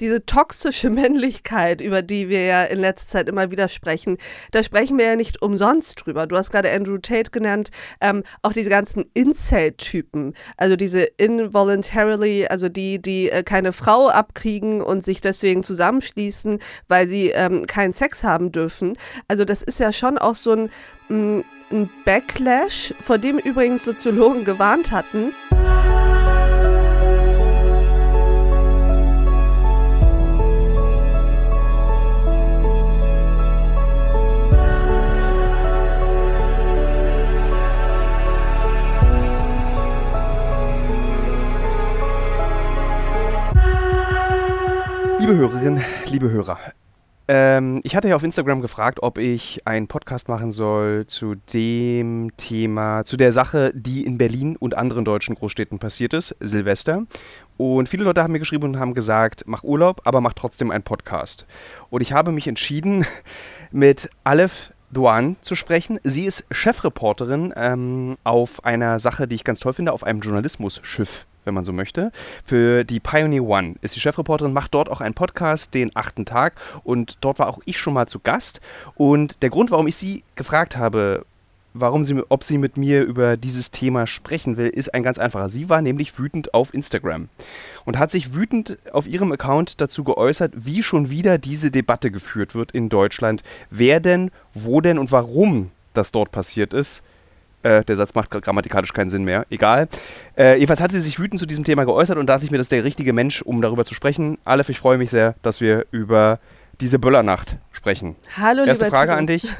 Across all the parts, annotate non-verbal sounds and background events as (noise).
diese toxische (laughs) Männlichkeit, über die wir ja in letzter Zeit immer wieder sprechen, da sprechen wir ja nicht umsonst drüber. Du hast gerade Andrew Tate genannt, ähm, auch diese ganzen Incel-Typen, also diese involuntarily, also die, die äh, keine Frau abkriegen und sich deswegen zusammenschließen, weil sie ähm, keinen Sex haben dürfen. Also das ist ja schon auch so ein, mm, ein Backlash, vor dem übrigens Soziologen gewarnt hatten. Liebe Hörerinnen, liebe Hörer, ähm, ich hatte ja auf Instagram gefragt, ob ich einen Podcast machen soll zu dem Thema, zu der Sache, die in Berlin und anderen deutschen Großstädten passiert ist, Silvester. Und viele Leute haben mir geschrieben und haben gesagt, mach Urlaub, aber mach trotzdem einen Podcast. Und ich habe mich entschieden, (laughs) mit Aleph Duan zu sprechen. Sie ist Chefreporterin ähm, auf einer Sache, die ich ganz toll finde, auf einem Journalismusschiff wenn man so möchte. Für die Pioneer One ist die Chefreporterin, macht dort auch einen Podcast, den achten Tag. Und dort war auch ich schon mal zu Gast. Und der Grund, warum ich sie gefragt habe, warum sie, ob sie mit mir über dieses Thema sprechen will, ist ein ganz einfacher. Sie war nämlich wütend auf Instagram und hat sich wütend auf ihrem Account dazu geäußert, wie schon wieder diese Debatte geführt wird in Deutschland. Wer denn, wo denn und warum das dort passiert ist. Äh, der Satz macht grammatikalisch keinen Sinn mehr. Egal. Äh, jedenfalls hat sie sich wütend zu diesem Thema geäußert und da dachte ich mir, das ist der richtige Mensch, um darüber zu sprechen. Aleph, ich freue mich sehr, dass wir über diese Böllernacht sprechen. Hallo, Erste lieber Frage Timo. an dich. (laughs)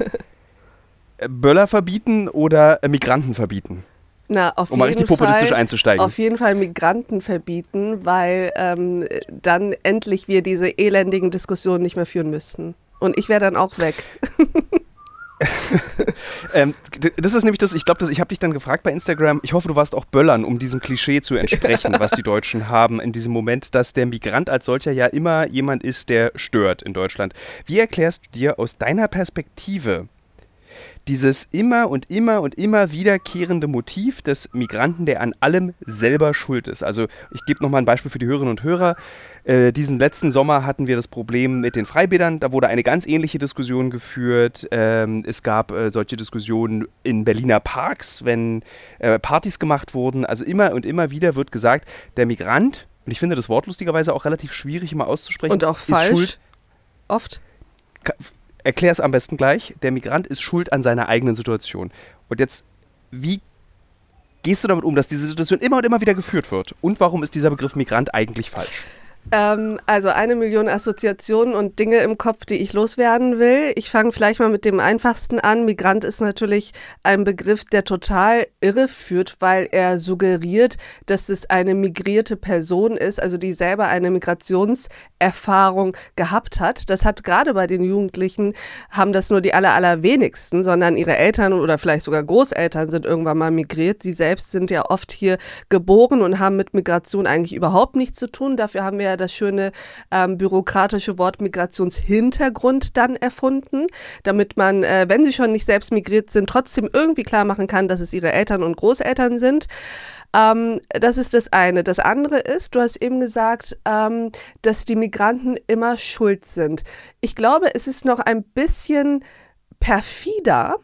Äh, Böller verbieten oder äh, Migranten verbieten? Na, auf Um mal richtig populistisch Fall, einzusteigen. Auf jeden Fall Migranten verbieten, weil ähm, dann endlich wir diese elendigen Diskussionen nicht mehr führen müssten. Und ich wäre dann auch weg. (laughs) (laughs) Ähm, das ist nämlich das, ich glaube, ich habe dich dann gefragt bei Instagram, ich hoffe, du warst auch Böllern, um diesem Klischee zu entsprechen, was die Deutschen haben in diesem Moment, dass der Migrant als solcher ja immer jemand ist, der stört in Deutschland. Wie erklärst du dir aus deiner Perspektive dieses immer und immer und immer wiederkehrende Motiv des Migranten, der an allem selber schuld ist. Also ich gebe nochmal ein Beispiel für die Hörerinnen und Hörer. Äh, diesen letzten Sommer hatten wir das Problem mit den Freibädern. Da wurde eine ganz ähnliche Diskussion geführt. Ähm, es gab äh, solche Diskussionen in Berliner Parks, wenn äh, Partys gemacht wurden. Also immer und immer wieder wird gesagt, der Migrant, und ich finde das Wort lustigerweise auch relativ schwierig immer auszusprechen, Und auch ist falsch. schuld Oft. Erklär es am besten gleich. Der Migrant ist schuld an seiner eigenen Situation. Und jetzt, wie gehst du damit um, dass diese Situation immer und immer wieder geführt wird? Und warum ist dieser Begriff Migrant eigentlich falsch? Ähm, also eine Million Assoziationen und Dinge im Kopf, die ich loswerden will. Ich fange vielleicht mal mit dem einfachsten an. Migrant ist natürlich ein Begriff, der total irre führt, weil er suggeriert, dass es eine migrierte Person ist, also die selber eine Migrationserfahrung gehabt hat. Das hat gerade bei den Jugendlichen, haben das nur die aller, allerwenigsten, sondern ihre Eltern oder vielleicht sogar Großeltern sind irgendwann mal migriert. Sie selbst sind ja oft hier geboren und haben mit Migration eigentlich überhaupt nichts zu tun. Dafür haben wir ja das schöne ähm, bürokratische Wort Migrationshintergrund dann erfunden, damit man, äh, wenn sie schon nicht selbst migriert sind, trotzdem irgendwie klar machen kann, dass es ihre Eltern und Großeltern sind. Ähm, das ist das eine. Das andere ist, du hast eben gesagt, ähm, dass die Migranten immer schuld sind. Ich glaube, es ist noch ein bisschen perfider,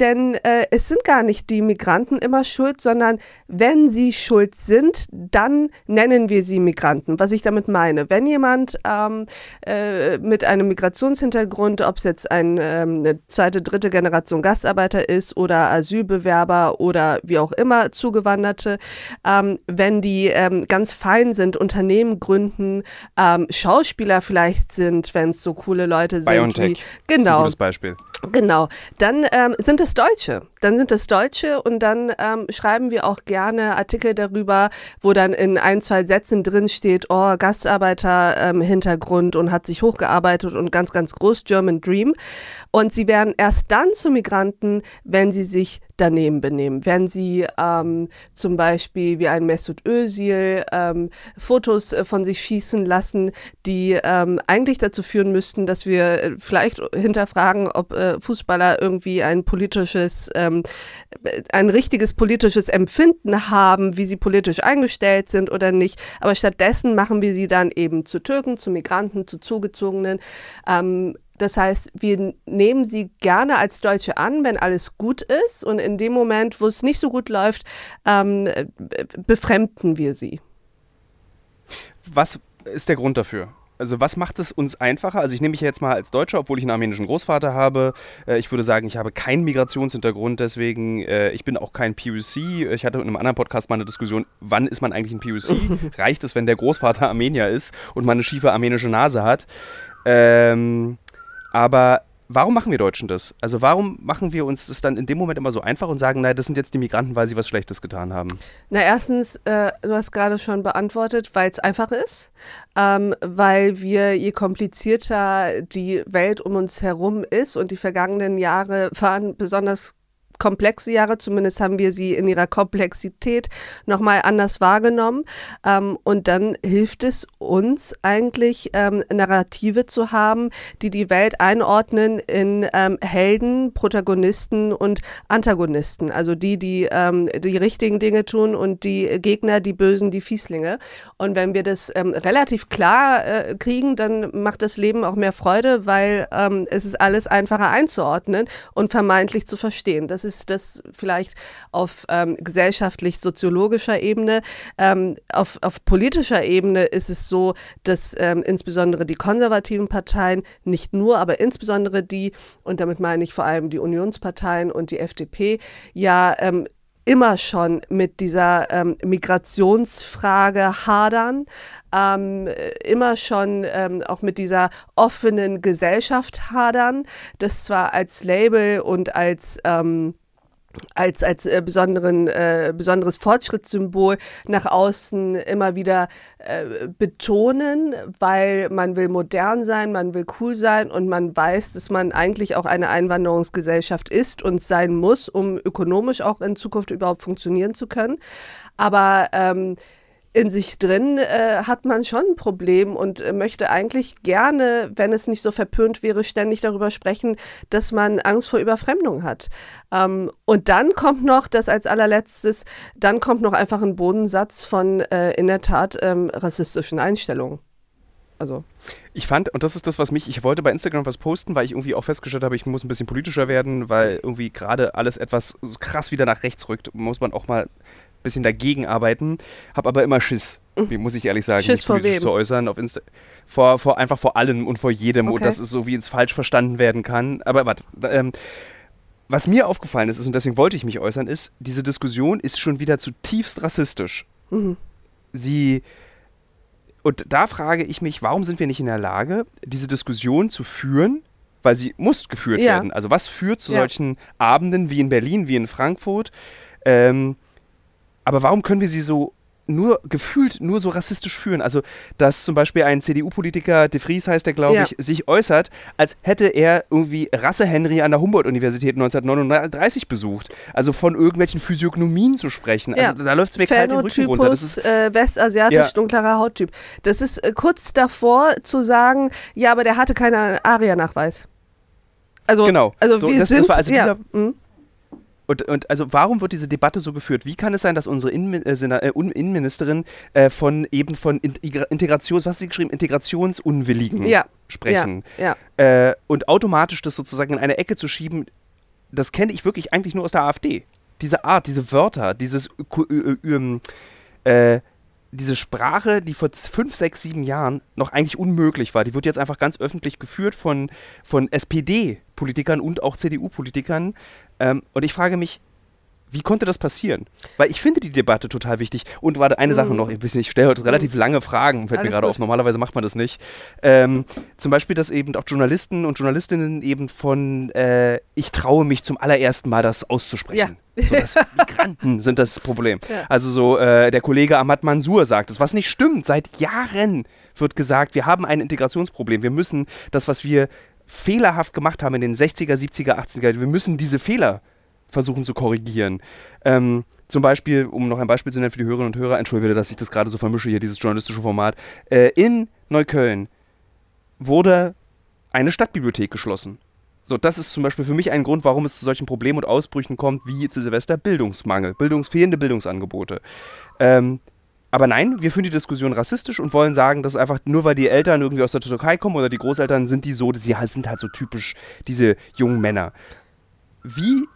denn äh, es sind gar nicht die Migranten immer schuld, sondern wenn sie schuld sind, dann nennen wir sie Migranten. Was ich damit meine, wenn jemand ähm, äh, mit einem Migrationshintergrund, ob es jetzt ein, ähm, eine zweite, dritte Generation Gastarbeiter ist oder Asylbewerber oder wie auch immer Zugewanderte, ähm, wenn die ähm, ganz fein sind, Unternehmen gründen, ähm, Schauspieler vielleicht sind, wenn es so coole Leute sind BioNTech wie genau gutes Beispiel. Genau, dann ähm, sind es Deutsche. Dann sind es Deutsche und dann ähm, schreiben wir auch gerne Artikel darüber, wo dann in ein, zwei Sätzen drin steht, oh, Gastarbeiter-Hintergrund und hat sich hochgearbeitet und ganz, ganz groß German Dream. Und sie werden erst dann zu Migranten, wenn sie sich daneben benehmen. Wenn sie ähm, zum Beispiel wie ein Mesut Özil ähm, Fotos äh, von sich schießen lassen, die ähm, eigentlich dazu führen müssten, dass wir äh, vielleicht hinterfragen, ob äh, Fußballer irgendwie ein politisches, ähm, ein richtiges politisches Empfinden haben, wie sie politisch eingestellt sind oder nicht. Aber stattdessen machen wir sie dann eben zu Türken, zu Migranten, zu Zugezogenen. Ähm, das heißt, wir nehmen sie gerne als Deutsche an, wenn alles gut ist. Und in dem Moment, wo es nicht so gut läuft, ähm, befremden wir sie. Was ist der Grund dafür? Also was macht es uns einfacher? Also ich nehme mich jetzt mal als Deutscher, obwohl ich einen armenischen Großvater habe. Äh, ich würde sagen, ich habe keinen Migrationshintergrund, deswegen äh, ich bin auch kein PUC. Ich hatte in einem anderen Podcast mal eine Diskussion, wann ist man eigentlich ein PUC? (laughs) Reicht es, wenn der Großvater Armenier ist und man eine schiefe armenische Nase hat? Ähm, aber warum machen wir Deutschen das? Also warum machen wir uns das dann in dem Moment immer so einfach und sagen, nein, das sind jetzt die Migranten, weil sie was Schlechtes getan haben? Na, erstens, äh, du hast gerade schon beantwortet, weil es einfach ist, ähm, weil wir, je komplizierter die Welt um uns herum ist und die vergangenen Jahre waren besonders komplexe Jahre, zumindest haben wir sie in ihrer Komplexität nochmal anders wahrgenommen. Ähm, und dann hilft es uns eigentlich, ähm, Narrative zu haben, die die Welt einordnen in ähm, Helden, Protagonisten und Antagonisten. Also die, die ähm, die richtigen Dinge tun und die Gegner, die Bösen, die Fieslinge. Und wenn wir das ähm, relativ klar äh, kriegen, dann macht das Leben auch mehr Freude, weil ähm, es ist alles einfacher einzuordnen und vermeintlich zu verstehen. Das ist das vielleicht auf ähm, gesellschaftlich-soziologischer Ebene. Ähm, auf, auf politischer Ebene ist es so, dass ähm, insbesondere die konservativen Parteien, nicht nur, aber insbesondere die, und damit meine ich vor allem die Unionsparteien und die FDP, ja ähm, immer schon mit dieser ähm, Migrationsfrage hadern, ähm, immer schon ähm, auch mit dieser offenen Gesellschaft hadern, das zwar als Label und als ähm, als, als äh, besonderen, äh, besonderes Fortschrittssymbol nach außen immer wieder äh, betonen, weil man will modern sein, man will cool sein und man weiß, dass man eigentlich auch eine Einwanderungsgesellschaft ist und sein muss, um ökonomisch auch in Zukunft überhaupt funktionieren zu können. Aber ähm, in sich drin äh, hat man schon ein Problem und äh, möchte eigentlich gerne, wenn es nicht so verpönt wäre, ständig darüber sprechen, dass man Angst vor Überfremdung hat. Ähm, und dann kommt noch, das als allerletztes, dann kommt noch einfach ein Bodensatz von äh, in der Tat ähm, rassistischen Einstellungen. Also. Ich fand, und das ist das, was mich, ich wollte bei Instagram was posten, weil ich irgendwie auch festgestellt habe, ich muss ein bisschen politischer werden, weil irgendwie gerade alles etwas so krass wieder nach rechts rückt, muss man auch mal bisschen dagegen arbeiten, habe aber immer Schiss, mhm. muss ich ehrlich sagen, Schiss mich politisch zu äußern auf Insta vor, vor einfach vor allem und vor jedem okay. und dass es so wie ins falsch verstanden werden kann. Aber warte, ähm, was mir aufgefallen ist, und deswegen wollte ich mich äußern, ist, diese Diskussion ist schon wieder zutiefst rassistisch. Mhm. Sie und da frage ich mich, warum sind wir nicht in der Lage, diese Diskussion zu führen, weil sie muss geführt ja. werden. Also was führt zu ja. solchen Abenden wie in Berlin, wie in Frankfurt? Ähm, aber warum können wir sie so nur gefühlt nur so rassistisch führen. Also, dass zum Beispiel ein CDU-Politiker, De Vries heißt der, glaube ja. ich, sich äußert, als hätte er irgendwie Rasse-Henry an der Humboldt-Universität 1939 besucht. Also von irgendwelchen Physiognomien zu sprechen. Also, ja. Also da läuft es mir kalt den Rücken runter. Das ist äh, westasiatisch, ja. dunklerer Hauttyp. Das ist äh, kurz davor zu sagen, ja, aber der hatte keinen Aria-Nachweis. Also, genau. also so, wir das, sind, das war also dieser, mhm. Und, und also warum wird diese Debatte so geführt? Wie kann es sein, dass unsere Innen, äh, äh Innenministerin äh, von eben von Integrations, was hat sie geschrieben, Integrationsunwilligen ja. sprechen? Ja. ja. Äh, und automatisch das sozusagen in eine Ecke zu schieben, das kenne ich wirklich eigentlich nur aus der AfD. Diese Art, diese Wörter, dieses äh, diese Sprache, die vor fünf, sechs, sieben Jahren noch eigentlich unmöglich war, die wird jetzt einfach ganz öffentlich geführt von, von SPD-Politikern und auch CDU-Politikern. Ähm, und ich frage mich, wie konnte das passieren? Weil ich finde die Debatte total wichtig. Und warte, eine mhm. Sache noch, ich stelle heute relativ mhm. lange Fragen, fällt Alles mir gerade auf. Normalerweise macht man das nicht. Ähm, zum Beispiel, dass eben auch Journalisten und Journalistinnen eben von äh, ich traue mich zum allerersten Mal das auszusprechen. Ja. So, Migranten (laughs) sind das Problem. Ja. Also so äh, der Kollege Ahmad Mansour sagt es, was nicht stimmt. Seit Jahren wird gesagt, wir haben ein Integrationsproblem. Wir müssen das, was wir fehlerhaft gemacht haben in den 60er, 70er, 80er, wir müssen diese Fehler versuchen zu korrigieren. Ähm, zum Beispiel, um noch ein Beispiel zu nennen für die Hörerinnen und Hörer, entschuldige, dass ich das gerade so vermische hier, dieses journalistische Format. Äh, in Neukölln wurde eine Stadtbibliothek geschlossen. So, das ist zum Beispiel für mich ein Grund, warum es zu solchen Problemen und Ausbrüchen kommt, wie zu Silvester Bildungsmangel, Bildungs fehlende Bildungsangebote. Ähm, aber nein, wir führen die Diskussion rassistisch und wollen sagen, dass einfach nur weil die Eltern irgendwie aus der Türkei kommen oder die Großeltern sind die so, sie sind halt so typisch diese jungen Männer. Wie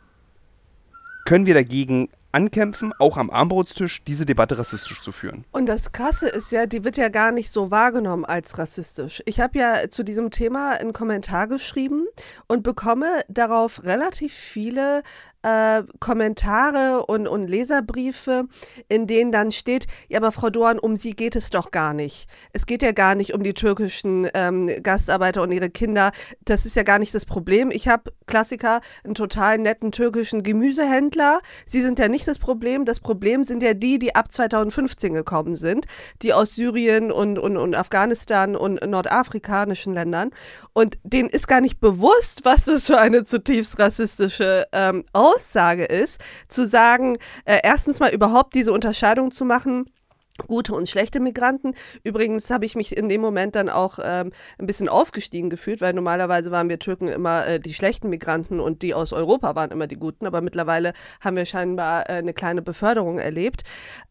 können wir dagegen ankämpfen, auch am Armbrotstisch, diese Debatte rassistisch zu führen. Und das Krasse ist ja, die wird ja gar nicht so wahrgenommen als rassistisch. Ich habe ja zu diesem Thema einen Kommentar geschrieben und bekomme darauf relativ viele äh, Kommentare und, und Leserbriefe, in denen dann steht, ja, aber Frau Dorn, um sie geht es doch gar nicht. Es geht ja gar nicht um die türkischen ähm, Gastarbeiter und ihre Kinder. Das ist ja gar nicht das Problem. Ich habe Klassiker, einen total netten türkischen Gemüsehändler. Sie sind ja nicht das Problem. Das Problem sind ja die, die ab 2015 gekommen sind, die aus Syrien und, und, und Afghanistan und nordafrikanischen Ländern. Und denen ist gar nicht bewusst, was das für eine zutiefst rassistische ähm, Aussage ist, zu sagen, äh, erstens mal überhaupt diese Unterscheidung zu machen gute und schlechte Migranten. Übrigens habe ich mich in dem Moment dann auch ähm, ein bisschen aufgestiegen gefühlt, weil normalerweise waren wir Türken immer äh, die schlechten Migranten und die aus Europa waren immer die guten, aber mittlerweile haben wir scheinbar äh, eine kleine Beförderung erlebt.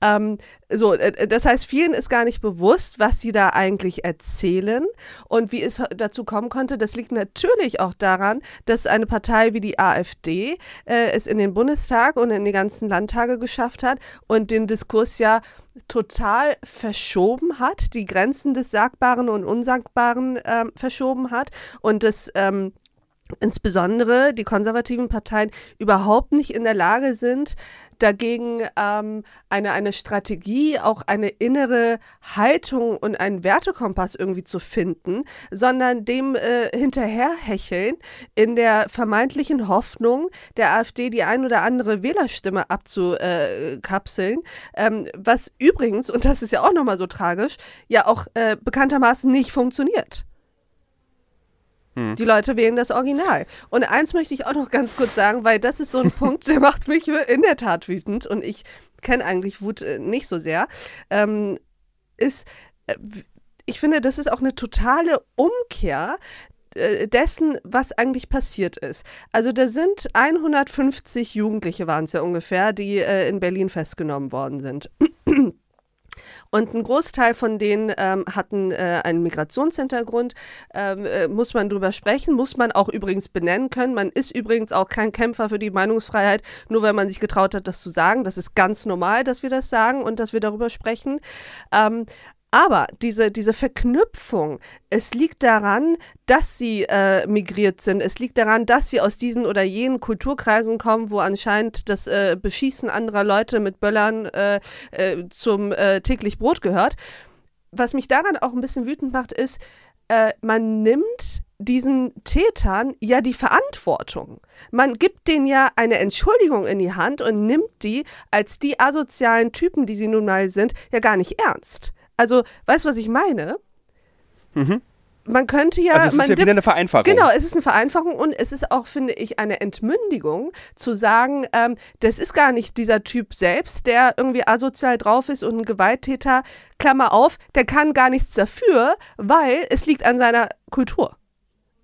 Ähm, so, äh, das heißt, vielen ist gar nicht bewusst, was sie da eigentlich erzählen und wie es dazu kommen konnte. Das liegt natürlich auch daran, dass eine Partei wie die AfD äh, es in den Bundestag und in die ganzen Landtage geschafft hat und den Diskurs ja total verschoben hat, die Grenzen des Sagbaren und Unsagbaren äh, verschoben hat und das ähm, insbesondere die konservativen Parteien überhaupt nicht in der Lage sind, dagegen ähm, eine, eine Strategie, auch eine innere Haltung und einen Wertekompass irgendwie zu finden, sondern dem äh, hinterherhecheln in der vermeintlichen Hoffnung, der AfD die ein oder andere Wählerstimme abzukapseln, ähm, was übrigens, und das ist ja auch nochmal so tragisch, ja auch äh, bekanntermaßen nicht funktioniert. Hm. Die Leute wählen das Original. Und eins möchte ich auch noch ganz kurz sagen, weil das ist so ein (laughs) Punkt, der macht mich in der Tat wütend und ich kenne eigentlich Wut äh, nicht so sehr, ähm, ist, äh, ich finde, das ist auch eine totale Umkehr äh, dessen, was eigentlich passiert ist. Also da sind 150 Jugendliche waren es ja ungefähr, die äh, in Berlin festgenommen worden sind. (clears throat) Und ein Großteil von denen ähm, hatten äh, einen Migrationshintergrund. Ähm, äh, muss man drüber sprechen, muss man auch übrigens benennen können. Man ist übrigens auch kein Kämpfer für die Meinungsfreiheit, nur weil man sich getraut hat, das zu sagen. Das ist ganz normal, dass wir das sagen und dass wir darüber sprechen. Ähm, aber diese, diese Verknüpfung, es liegt daran, dass sie äh, migriert sind. Es liegt daran, dass sie aus diesen oder jenen Kulturkreisen kommen, wo anscheinend das äh, Beschießen anderer Leute mit Böllern äh, äh zum äh, täglich Brot gehört. Was mich daran auch ein bisschen wütend macht, ist, äh, man nimmt diesen Tätern ja die Verantwortung. Man gibt denen ja eine Entschuldigung in die Hand und nimmt die als die asozialen Typen, die sie nun mal sind, ja gar nicht ernst. Also, weißt du, was ich meine? Mhm. Man könnte ja. Also es ist ja wieder eine Vereinfachung. Genau, es ist eine Vereinfachung und es ist auch, finde ich, eine Entmündigung zu sagen, ähm, das ist gar nicht dieser Typ selbst, der irgendwie asozial drauf ist und ein Gewalttäter, Klammer auf, der kann gar nichts dafür, weil es liegt an seiner Kultur.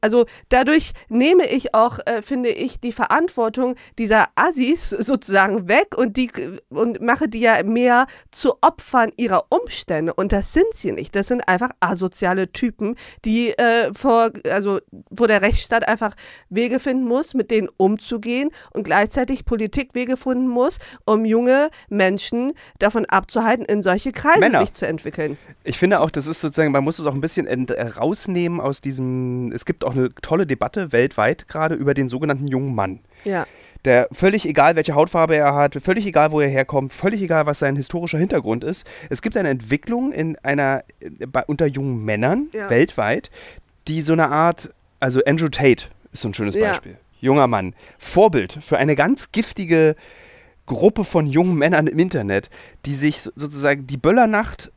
Also dadurch nehme ich auch, äh, finde ich, die Verantwortung dieser Assis sozusagen weg und die und mache die ja mehr zu Opfern ihrer Umstände. Und das sind sie nicht. Das sind einfach asoziale Typen, die äh, vor, also wo der Rechtsstaat einfach Wege finden muss, mit denen umzugehen und gleichzeitig Politik Wege finden muss, um junge Menschen davon abzuhalten, in solche Kreise Männer. sich zu entwickeln. Ich finde auch, das ist sozusagen, man muss es auch ein bisschen rausnehmen aus diesem, es gibt auch eine tolle Debatte weltweit gerade über den sogenannten jungen Mann. Ja. Der völlig egal, welche Hautfarbe er hat, völlig egal, wo er herkommt, völlig egal, was sein historischer Hintergrund ist. Es gibt eine Entwicklung in einer, bei, unter jungen Männern ja. weltweit, die so eine Art, also Andrew Tate ist so ein schönes Beispiel. Ja. Junger Mann. Vorbild für eine ganz giftige Gruppe von jungen Männern im Internet, die sich sozusagen die Böllernacht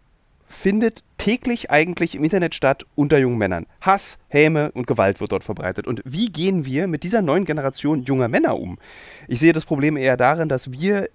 findet täglich eigentlich im Internet statt unter jungen Männern. Hass, Häme und Gewalt wird dort verbreitet. Und wie gehen wir mit dieser neuen Generation junger Männer um? Ich sehe das Problem eher darin, dass wir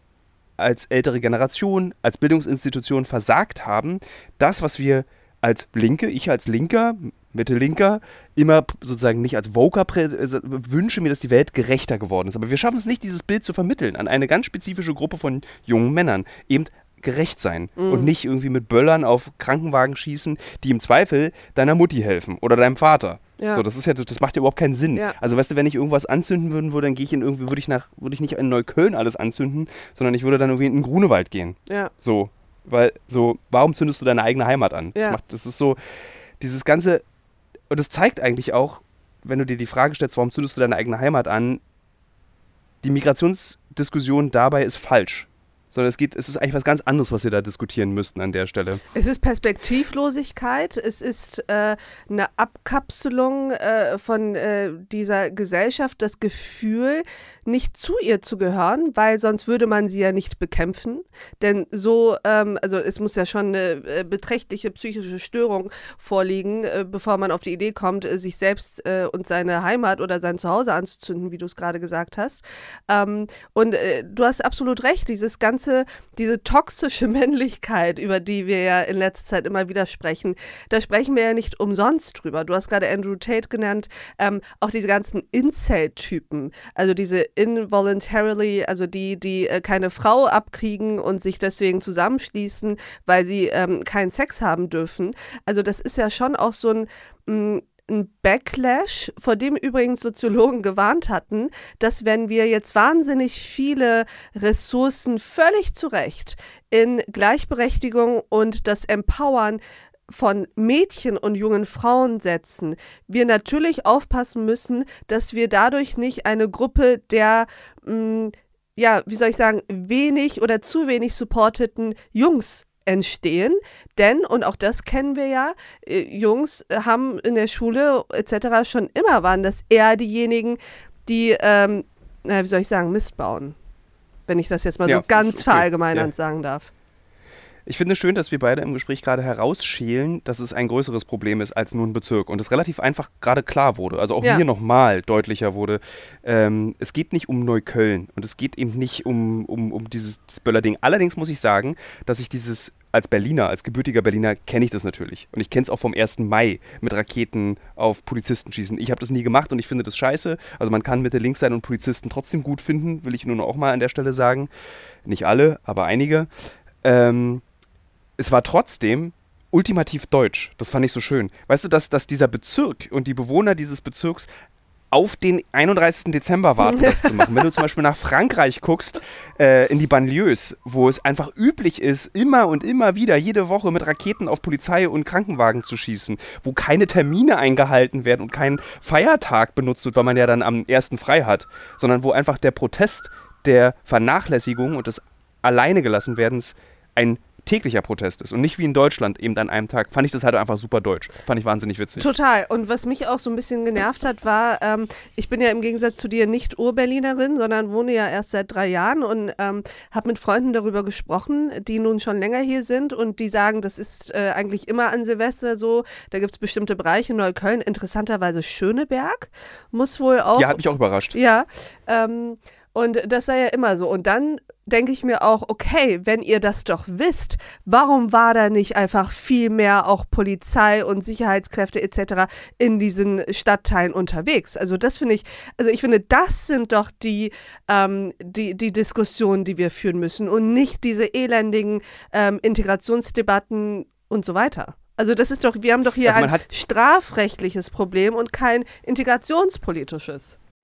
als ältere Generation, als Bildungsinstitution versagt haben, das, was wir als Linke, ich als Linker, Mittellinker, immer sozusagen nicht als Voker äh, wünsche mir, dass die Welt gerechter geworden ist. Aber wir schaffen es nicht, dieses Bild zu vermitteln an eine ganz spezifische Gruppe von jungen Männern. Eben gerecht sein mhm. und nicht irgendwie mit Böllern auf Krankenwagen schießen, die im Zweifel deiner Mutti helfen oder deinem Vater. Ja. So, das ist ja, das macht ja überhaupt keinen Sinn. Ja. Also weißt du, wenn ich irgendwas anzünden würden würde, dann gehe ich in irgendwie, würde ich nach, würde ich nicht in Neukölln alles anzünden, sondern ich würde dann irgendwie in den Grunewald gehen. Ja. So. Weil, so, warum zündest du deine eigene Heimat an? Ja. Das, macht, das ist so, dieses ganze, und das zeigt eigentlich auch, wenn du dir die Frage stellst, warum zündest du deine eigene Heimat an, die Migrationsdiskussion dabei ist falsch sondern es geht, es ist eigentlich was ganz anderes, was wir da diskutieren müssten an der Stelle. Es ist Perspektivlosigkeit, es ist äh, eine Abkapselung äh, von äh, dieser Gesellschaft, das Gefühl, nicht zu ihr zu gehören, weil sonst würde man sie ja nicht bekämpfen. Denn so, ähm, also es muss ja schon eine äh, beträchtliche psychische Störung vorliegen, äh, bevor man auf die Idee kommt, äh, sich selbst und seine Heimat oder sein Zuhause anzuzünden, wie du es gerade gesagt hast. Ähm, und du hast absolut recht, dieses ganze ganze, diese toxische (laughs) Männlichkeit, über die wir ja in letzter Zeit immer wieder sprechen, da sprechen wir ja nicht umsonst drüber. Du hast gerade Andrew Tate genannt, ähm, auch diese ganzen Incel-Typen, also diese involuntarily, also die, die äh, keine Frau abkriegen und sich deswegen zusammenschließen, weil sie ähm, keinen Sex haben dürfen. Also das ist ja schon auch so ein mh, mm, ein Backlash, vor dem übrigens Soziologen gewarnt hatten, dass wenn wir jetzt wahnsinnig viele Ressourcen völlig zu Recht in Gleichberechtigung und das Empowern von Mädchen und jungen Frauen setzen, wir natürlich aufpassen müssen, dass wir dadurch nicht eine Gruppe der mh, mm, ja, wie soll ich sagen, wenig oder zu wenig supporteten Jungs entstehen. Denn, und auch das kennen wir ja, äh, Jungs haben in der Schule etc. schon immer waren das eher diejenigen, die, ähm, wie soll ich sagen, Mist bauen. Wenn ich das jetzt mal ja, so ganz okay. verallgemeinernd ja. sagen darf. Ich finde es schön, dass wir beide im Gespräch gerade herausschälen, dass es ein größeres Problem ist als nur ein Bezirk und es relativ einfach gerade klar wurde. Also auch ja. mir nochmal deutlicher wurde. Ähm, es geht nicht um Neukölln und es geht eben nicht um, um, um dieses Böller-Ding. Allerdings muss ich sagen, dass ich dieses als Berliner, als gebürtiger Berliner kenne ich das natürlich. Und ich kenne es auch vom 1. Mai mit Raketen auf Polizisten schießen. Ich habe das nie gemacht und ich finde das scheiße. Also man kann Mitte links sein und Polizisten trotzdem gut finden, will ich nur noch auch mal an der Stelle sagen. Nicht alle, aber einige. Ähm, es war trotzdem ultimativ deutsch. Das fand ich so schön. Weißt du, dass, dass dieser Bezirk und die Bewohner dieses Bezirks auf den 31. Dezember warten, das zu machen. Wenn du zum Beispiel nach Frankreich guckst, äh, in die Banlieues, wo es einfach üblich ist, immer und immer wieder, jede Woche mit Raketen auf Polizei und Krankenwagen zu schießen, wo keine Termine eingehalten werden und kein Feiertag benutzt wird, weil man ja dann am 1. frei hat, sondern wo einfach der Protest der Vernachlässigung und des Alleine gelassen werdens ein täglicher Protest ist und nicht wie in Deutschland eben an einem Tag, fand ich das halt einfach super deutsch. Fand ich wahnsinnig witzig. Total. Und was mich auch so ein bisschen genervt hat, war, ähm, ich bin ja im Gegensatz zu dir nicht Urberlinerin, sondern wohne ja erst seit drei Jahren und ähm, habe mit Freunden darüber gesprochen, die nun schon länger hier sind und die sagen, das ist äh, eigentlich immer an Silvester so. Da gibt es bestimmte Bereiche, Neukölln, interessanterweise Schöneberg, muss wohl auch. Ja, hat mich auch überrascht. Ja. Ähm, und das sei ja immer so. Und dann denke ich mir auch, okay, wenn ihr das doch wisst, warum war da nicht einfach viel mehr auch Polizei und Sicherheitskräfte etc. in diesen Stadtteilen unterwegs? Also das finde ich, also ich finde, das sind doch die, ähm, die, die Diskussionen, die wir führen müssen und nicht diese elendigen ähm, Integrationsdebatten und so weiter. Also das ist doch, wir haben doch hier also ein strafrechtliches Problem und kein integrationspolitisches.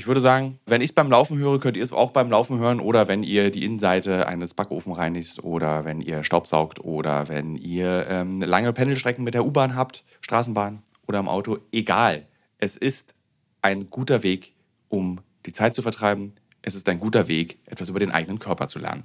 ich würde sagen, wenn ich es beim Laufen höre, könnt ihr es auch beim Laufen hören oder wenn ihr die Innenseite eines Backofen reinigt oder wenn ihr Staubsaugt oder wenn ihr ähm, lange Pendelstrecken mit der U-Bahn habt, Straßenbahn oder im Auto. Egal. Es ist ein guter Weg, um die Zeit zu vertreiben. Es ist ein guter Weg, etwas über den eigenen Körper zu lernen.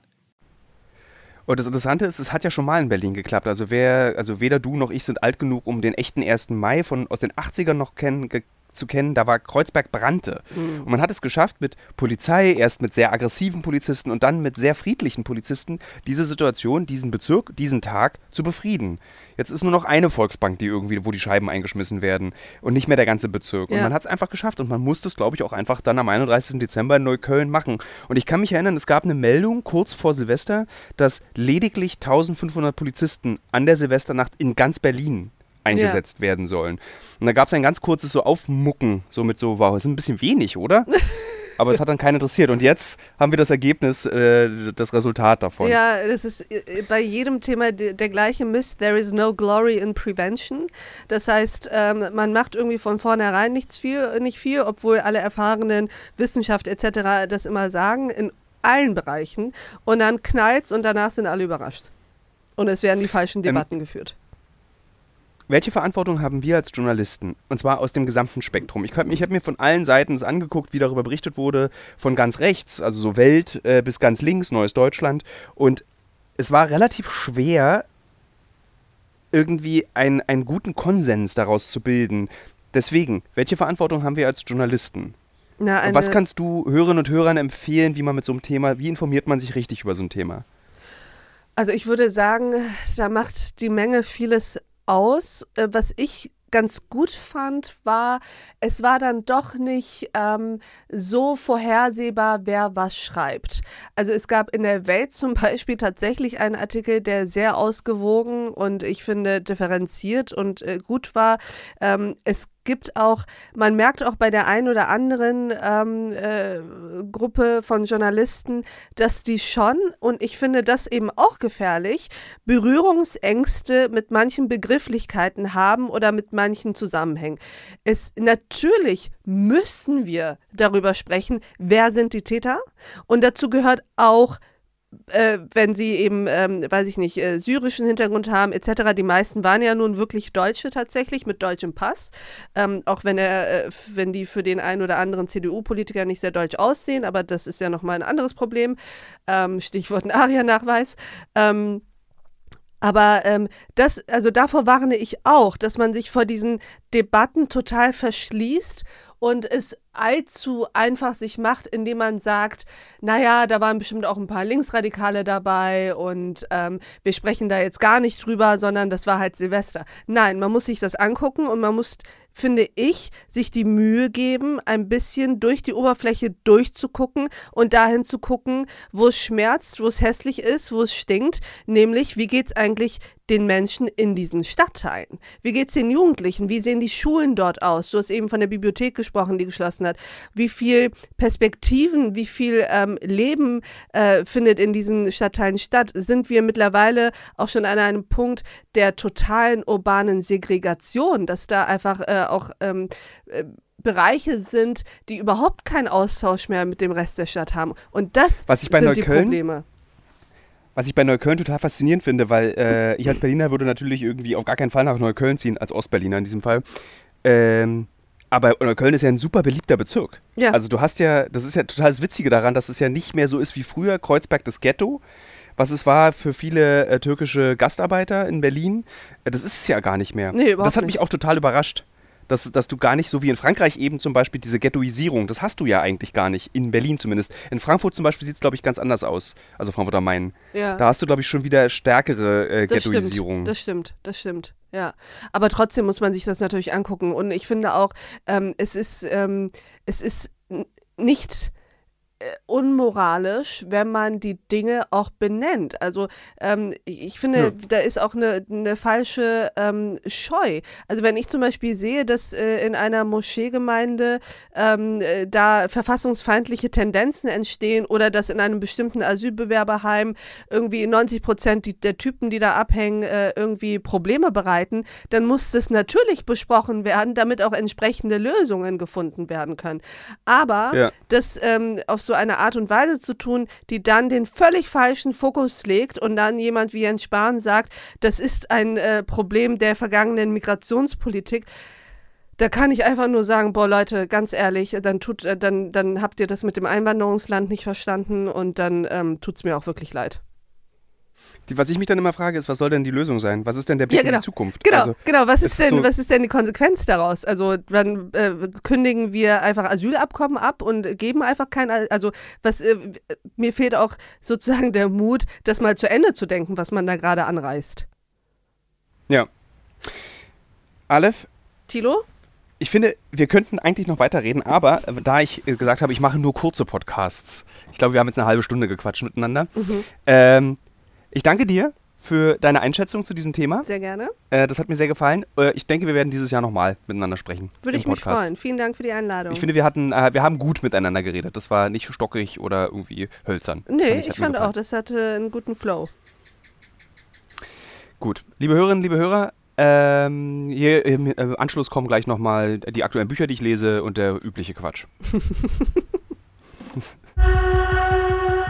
Und das Interessante ist, es hat ja schon mal in Berlin geklappt. Also wer, also weder du noch ich sind alt genug, um den echten 1. Mai von aus den 80ern noch kennen, zu kennen, da war Kreuzberg brannte. Mhm. Und man hat es geschafft, mit Polizei, erst mit sehr aggressiven Polizisten und dann mit sehr friedlichen Polizisten, diese Situation, diesen Bezirk, diesen Tag zu befrieden. Jetzt ist nur noch eine Volksbank, die irgendwie, wo die Scheiben eingeschmissen werden und nicht mehr der ganze Bezirk. Ja. Und man hat es einfach geschafft und man musste es, glaube ich, auch einfach dann am 31. Dezember in Neukölln machen. Und ich kann mich erinnern, es gab eine Meldung kurz vor Silvester, dass lediglich 1500 Polizisten an der Silvesternacht in ganz Berlin eingesetzt ja. werden sollen. Und da gab es ein ganz kurzes so Aufmucken, so mit so, wow, das ist ein bisschen wenig, oder? (laughs) Aber es hat dann keinen interessiert. Und jetzt haben wir das Ergebnis, äh, das Resultat davon. Ja, das ist äh, bei jedem Thema der, der gleiche Mist. There is no glory in prevention. Das heißt, ähm, man macht irgendwie von vornherein nichts viel, nicht viel, obwohl alle erfahrenen Wissenschaft etc. das immer sagen, in allen Bereichen. Und dann knallt und danach sind alle überrascht. Und es werden die falschen ähm, Debatten ähm, geführt. Welche Verantwortung haben wir als Journalisten? Und zwar aus dem gesamten Spektrum. Ich, ich habe mir von allen Seiten angeguckt, wie darüber berichtet wurde, von ganz rechts, also so Welt, äh, bis ganz links, Neues Deutschland. Und es war relativ schwer, irgendwie ein, einen guten Konsens daraus zu bilden. Deswegen, welche Verantwortung haben wir als Journalisten? Na, was kannst du Hörerinnen und Hörern empfehlen, wie man mit so einem Thema, wie informiert man sich richtig über so ein Thema? Also ich würde sagen, da macht die Menge vieles aus. Äh, was ich ganz gut fand, war, es war dann doch nicht ähm, so vorhersehbar, wer was schreibt. Also es gab in der Welt zum Beispiel tatsächlich einen Artikel, der sehr ausgewogen und ich finde differenziert und äh, gut war. Ähm, es gibt auch, man merkt auch bei der einen oder anderen ähm, äh, Gruppe von Journalisten, dass die schon, und ich finde das eben auch gefährlich, Berührungsängste mit manchen Begrifflichkeiten haben oder mit manchen Zusammenhängen. Es natürlich müssen wir darüber sprechen, wer sind die Täter? Und dazu gehört auch äh, wenn sie eben, ähm, weiß ich nicht, äh, syrischen Hintergrund haben etc. Die meisten waren ja nun wirklich Deutsche tatsächlich mit deutschem Pass, ähm, auch wenn er, äh, wenn die für den einen oder anderen CDU-Politiker nicht sehr deutsch aussehen, aber das ist ja nochmal ein anderes Problem. Ähm, Stichwort (laughs) ARIA-Nachweis. Ähm, aber ähm, das, also davor warne ich auch, dass man sich vor diesen Debatten total verschließt und es allzu einfach sich macht, indem man sagt, naja, da waren bestimmt auch ein paar Linksradikale dabei und ähm, wir sprechen da jetzt gar nicht drüber, sondern das war halt Silvester. Nein, man muss sich das angucken und man muss finde ich, sich die Mühe geben, ein bisschen durch die Oberfläche durchzugucken und dahin zu gucken, wo es schmerzt, wo es hässlich ist, wo es stinkt, nämlich wie geht es eigentlich den Menschen in diesen Stadtteilen? Wie geht es den Jugendlichen? Wie sehen die Schulen dort aus? Du hast eben von der Bibliothek gesprochen, die geschlossen hat. Wie viel Perspektiven, wie viel ähm, Leben äh, findet in diesen Stadtteilen statt? Sind wir mittlerweile auch schon an einem Punkt der totalen urbanen Segregation, dass da einfach äh, auch ähm, äh, Bereiche sind, die überhaupt keinen Austausch mehr mit dem Rest der Stadt haben. Und das Was ich bei sind Neukölln, die Probleme. Was ich bei Neukölln total faszinierend finde, weil äh, ich als Berliner würde natürlich irgendwie auf gar keinen Fall nach Neukölln ziehen, als Ostberliner in diesem Fall. Ähm, aber Neukölln ist ja ein super beliebter Bezirk. Ja. Also du hast ja, das ist ja total das Witzige daran, dass es ja nicht mehr so ist wie früher, Kreuzberg das Ghetto, was es war für viele äh, türkische Gastarbeiter in Berlin. Äh, das ist es ja gar nicht mehr. Nee, überhaupt das hat nicht. mich auch total überrascht. Dass, dass du gar nicht so wie in Frankreich eben zum Beispiel diese Ghettoisierung, das hast du ja eigentlich gar nicht, in Berlin zumindest. In Frankfurt zum Beispiel sieht es, glaube ich, ganz anders aus. Also Frankfurt am Main. Ja. Da hast du, glaube ich, schon wieder stärkere äh, Das Ghettoisierung. stimmt, das stimmt, das stimmt. Ja, aber trotzdem muss man sich das natürlich angucken. Und ich finde auch, ähm, es ist, ähm, es ist nicht unmoralisch, wenn man die Dinge auch benennt. Also ähm, ich ich finde, Ja. da ist auch eine, eine falsche ähm, Scheu. Also wenn ich zum Beispiel sehe, dass äh, in einer Moscheegemeinde ähm, äh, da verfassungsfeindliche Tendenzen entstehen oder dass in einem bestimmten Asylbewerberheim irgendwie 90 Prozent die, der Typen, die da abhängen, äh, irgendwie Probleme bereiten, dann muss das natürlich besprochen werden, damit auch entsprechende Lösungen gefunden werden können. Aber Ja. das ähm, auf so eine Art und Weise zu tun, die dann den völlig falschen Fokus legt und dann jemand wie Jens Spahn sagt, das ist ein äh, Problem der vergangenen Migrationspolitik. Da kann ich einfach nur sagen, boah Leute, ganz ehrlich, dann tut, äh, dann, dann habt ihr das mit dem Einwanderungsland nicht verstanden und dann ähm, tut es mir auch wirklich leid. Die, was ich mich dann immer frage, ist, was soll denn die Lösung sein? Was ist denn der Blick Ja, genau. in die Zukunft? Genau, Also, genau. Was ist denn, so- was ist denn die Konsequenz daraus? Also dann äh, kündigen wir einfach Asylabkommen ab und geben einfach kein, Al- also was äh, mir fehlt auch sozusagen der Mut, das mal zu Ende zu denken, was man da gerade anreißt. ja. Aleph, Tilo? ich finde, wir könnten eigentlich noch weiterreden, aber äh, da ich äh, gesagt habe, ich mache nur kurze Podcasts. Ich glaube, wir haben jetzt eine halbe Stunde gequatscht miteinander. Mhm. Ähm, ich danke dir für deine Einschätzung zu diesem Thema. Sehr gerne. Äh, das hat mir sehr gefallen. Äh, ich denke, wir werden dieses Jahr nochmal miteinander sprechen. Würde ich mich Podcast. freuen. Vielen Dank für die Einladung. Ich finde, wir hatten, äh, wir haben gut miteinander geredet. Das war nicht stockig oder irgendwie hölzern. Das nee, hat ich mir fand auch, das hatte einen guten Flow. Gut. Liebe Hörerinnen, liebe Hörer, ähm, hier im äh, Anschluss kommen gleich nochmal die aktuellen Bücher, die ich lese und der übliche Quatsch. (laughs) (laughs)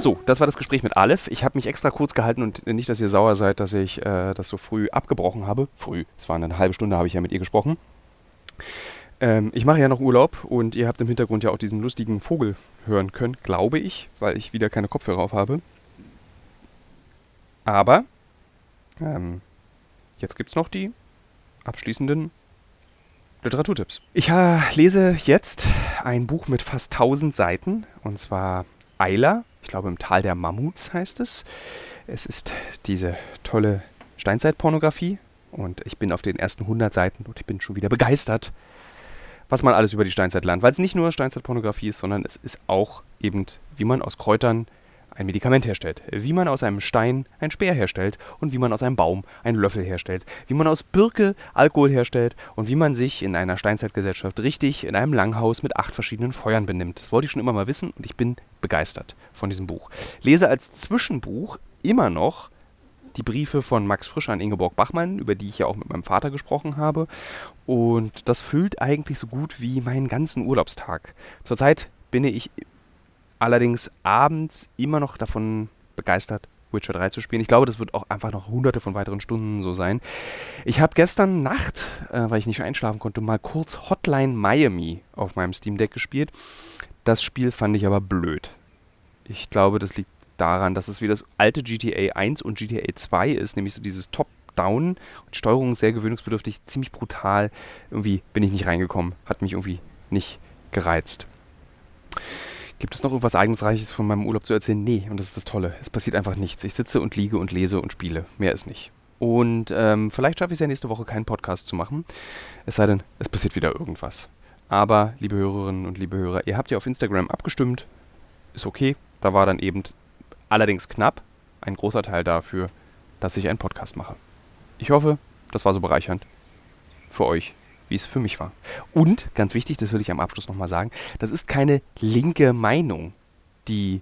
so, das war das Gespräch mit Aleph. Ich habe mich extra kurz gehalten und nicht, dass ihr sauer seid, dass ich äh, das so früh abgebrochen habe. Früh, es war eine halbe Stunde, habe ich ja mit ihr gesprochen. Ähm, ich mache ja noch Urlaub und ihr habt im Hintergrund ja auch diesen lustigen Vogel hören können, glaube ich, weil ich wieder keine Kopfhörer auf habe. Aber ähm, jetzt gibt es noch die abschließenden Literaturtipps. Ich äh, lese jetzt ein Buch mit fast 1000 Seiten und zwar Eiler. Ich glaube, im Tal der Mammuts heißt es. Es ist diese tolle Steinzeitpornografie und ich bin auf den ersten 100 Seiten und ich bin schon wieder begeistert, was man alles über die Steinzeit lernt. Weil es nicht nur Steinzeitpornografie ist, sondern es ist auch eben, wie man aus Kräutern ein Medikament herstellt, wie man aus einem Stein ein Speer herstellt und wie man aus einem Baum einen Löffel herstellt, wie man aus Birke Alkohol herstellt und wie man sich in einer Steinzeitgesellschaft richtig in einem Langhaus mit acht verschiedenen Feuern benimmt. Das wollte ich schon immer mal wissen und ich bin begeistert von diesem Buch. Lese als Zwischenbuch immer noch die Briefe von Max Frisch an Ingeborg Bachmann, über die ich ja auch mit meinem Vater gesprochen habe. Und das füllt eigentlich so gut wie meinen ganzen Urlaubstag. Zurzeit bin ich allerdings abends immer noch davon begeistert, Witcher 3 zu spielen. Ich glaube, das wird auch einfach noch hunderte von weiteren Stunden so sein. Ich habe gestern Nacht, äh, weil ich nicht einschlafen konnte, mal kurz Hotline Miami auf meinem Steam Deck gespielt. Das Spiel fand ich aber blöd. Ich glaube, das liegt daran, dass es wie das alte GTA 1 und GTA 2 ist, nämlich so dieses Top-Down. Die Steuerung ist sehr gewöhnungsbedürftig, ziemlich brutal. Irgendwie bin ich nicht reingekommen, hat mich irgendwie nicht gereizt. Gibt es noch irgendwas Eigensreiches von meinem Urlaub zu erzählen? Nee, und das ist das Tolle. Es passiert einfach nichts. Ich sitze und liege und lese und spiele. Mehr ist nicht. Und ähm, vielleicht schaffe ich es ja nächste Woche, keinen Podcast zu machen. Es sei denn, es passiert wieder irgendwas. Aber, liebe Hörerinnen und liebe Hörer, ihr habt ja auf Instagram abgestimmt. Ist okay. Da war dann eben allerdings knapp ein großer Teil dafür, dass ich einen Podcast mache. Ich hoffe, das war so bereichernd für euch, wie es für mich war. Und, ganz wichtig, das will ich am Abschluss nochmal sagen, das ist keine linke Meinung, die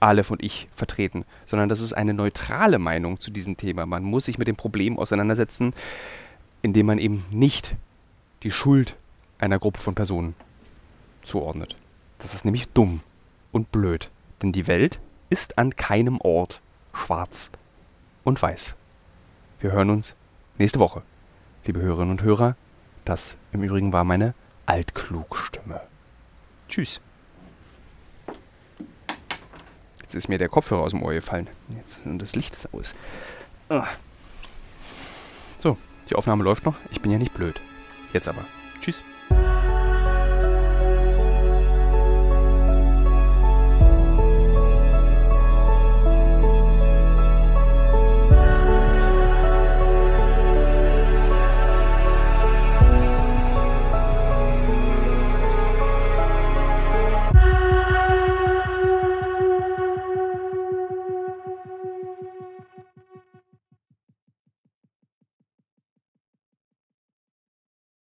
Aleph und ich vertreten, sondern das ist eine neutrale Meinung zu diesem Thema. Man muss sich mit dem Problem auseinandersetzen, indem man eben nicht die Schuld einer Gruppe von Personen zuordnet. Das ist nämlich dumm und blöd, denn die Welt ist an keinem Ort schwarz und weiß. Wir hören uns nächste Woche, liebe Hörerinnen und Hörer. Das im Übrigen war meine Altklugstimme. Tschüss. Jetzt ist mir der Kopfhörer aus dem Ohr gefallen. Jetzt, und das Licht ist aus. Ah. So, die Aufnahme läuft noch. Ich bin ja nicht blöd. Jetzt aber. Tschüss.